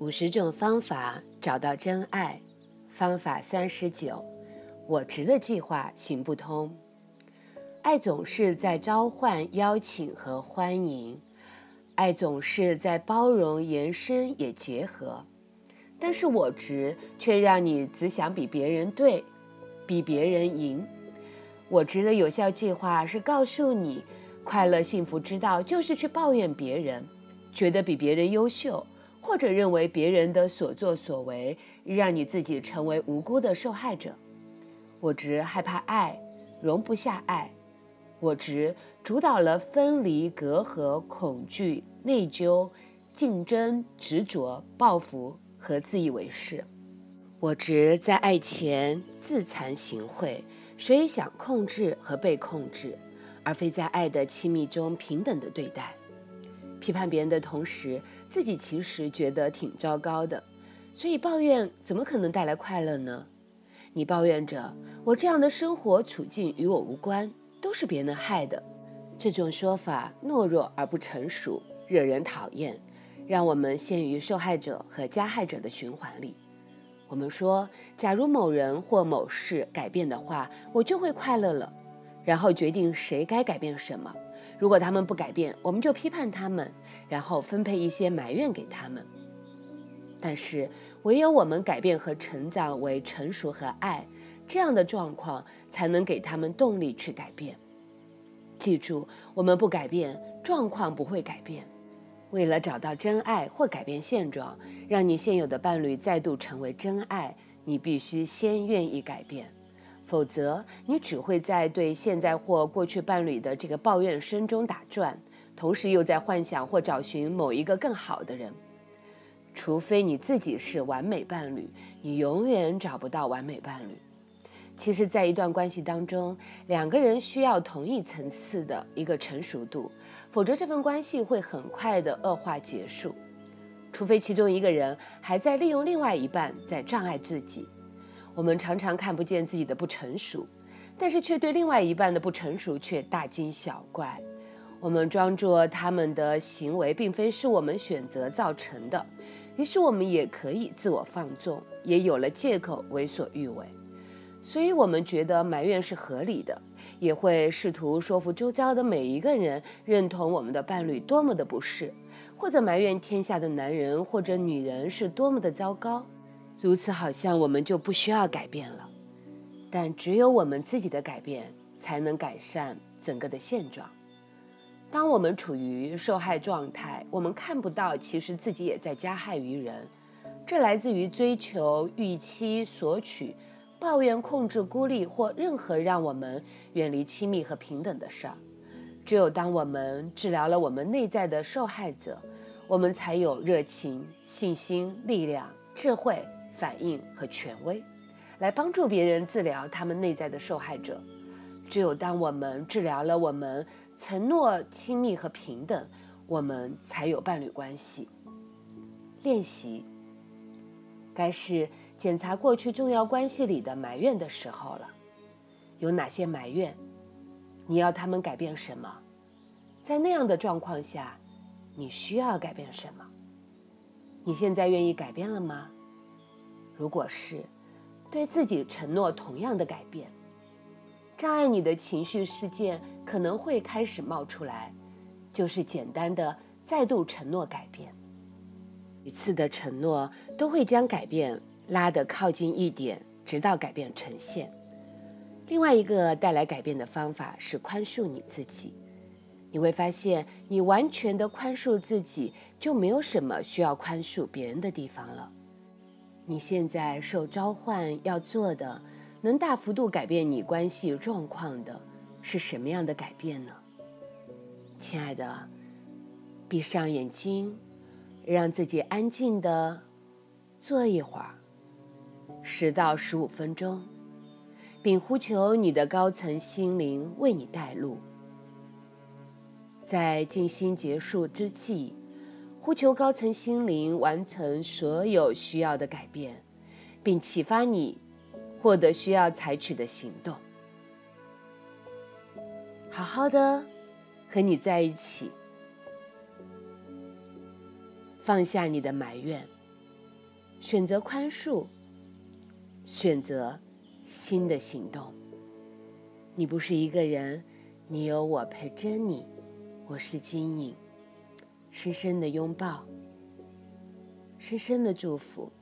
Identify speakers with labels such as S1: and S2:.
S1: 五十种方法找到真爱，方法三十九，我值的计划行不通。爱总是在召唤、邀请和欢迎，爱总是在包容、延伸也结合，但是我值却让你只想比别人对，比别人赢。我值的有效计划是告诉你，快乐幸福之道就是去抱怨别人，觉得比别人优秀。或者认为别人的所作所为让你自己成为无辜的受害者，我只害怕爱，容不下爱，我只主导了分离、隔阂、恐惧、内疚、竞争、执着、报复和自以为是，我只在爱前自惭形秽，所以想控制和被控制，而非在爱的亲密中平等的对待。批判别人的同时，自己其实觉得挺糟糕的，所以抱怨怎么可能带来快乐呢？你抱怨着我这样的生活处境与我无关，都是别人害的，这种说法懦弱而不成熟，惹人讨厌，让我们陷于受害者和加害者的循环里。我们说，假如某人或某事改变的话，我就会快乐了，然后决定谁该改变什么。如果他们不改变，我们就批判他们，然后分配一些埋怨给他们。但是，唯有我们改变和成长为成熟和爱，这样的状况才能给他们动力去改变。记住，我们不改变，状况不会改变。为了找到真爱或改变现状，让你现有的伴侣再度成为真爱，你必须先愿意改变。否则，你只会在对现在或过去伴侣的这个抱怨声中打转，同时又在幻想或找寻某一个更好的人。除非你自己是完美伴侣，你永远找不到完美伴侣。其实，在一段关系当中，两个人需要同一层次的一个成熟度，否则这份关系会很快的恶化结束。除非其中一个人还在利用另外一半在障碍自己。我们常常看不见自己的不成熟，但是却对另外一半的不成熟却大惊小怪。我们装作他们的行为并非是我们选择造成的，于是我们也可以自我放纵，也有了借口为所欲为。所以，我们觉得埋怨是合理的，也会试图说服周遭的每一个人认同我们的伴侣多么的不是，或者埋怨天下的男人或者女人是多么的糟糕。如此，好像我们就不需要改变了。但只有我们自己的改变，才能改善整个的现状。当我们处于受害状态，我们看不到，其实自己也在加害于人。这来自于追求、预期、索取、抱怨、控制、孤立或任何让我们远离亲密和平等的事儿。只有当我们治疗了我们内在的受害者，我们才有热情、信心、力量、智慧。反应和权威，来帮助别人治疗他们内在的受害者。只有当我们治疗了我们承诺亲密和平等，我们才有伴侣关系。练习，该是检查过去重要关系里的埋怨的时候了。有哪些埋怨？你要他们改变什么？在那样的状况下，你需要改变什么？你现在愿意改变了吗？如果是对自己承诺同样的改变，障碍你的情绪事件可能会开始冒出来，就是简单的再度承诺改变。一次的承诺都会将改变拉得靠近一点，直到改变呈现。另外一个带来改变的方法是宽恕你自己，你会发现你完全的宽恕自己，就没有什么需要宽恕别人的地方了。你现在受召唤要做的，能大幅度改变你关系状况的，是什么样的改变呢？亲爱的，闭上眼睛，让自己安静的坐一会儿，十到十五分钟，并呼求你的高层心灵为你带路。在静心结束之际。不求高层心灵完成所有需要的改变，并启发你获得需要采取的行动。好好的和你在一起，放下你的埋怨，选择宽恕，选择新的行动。你不是一个人，你有我陪着你。我是金影。深深的拥抱深深的祝福。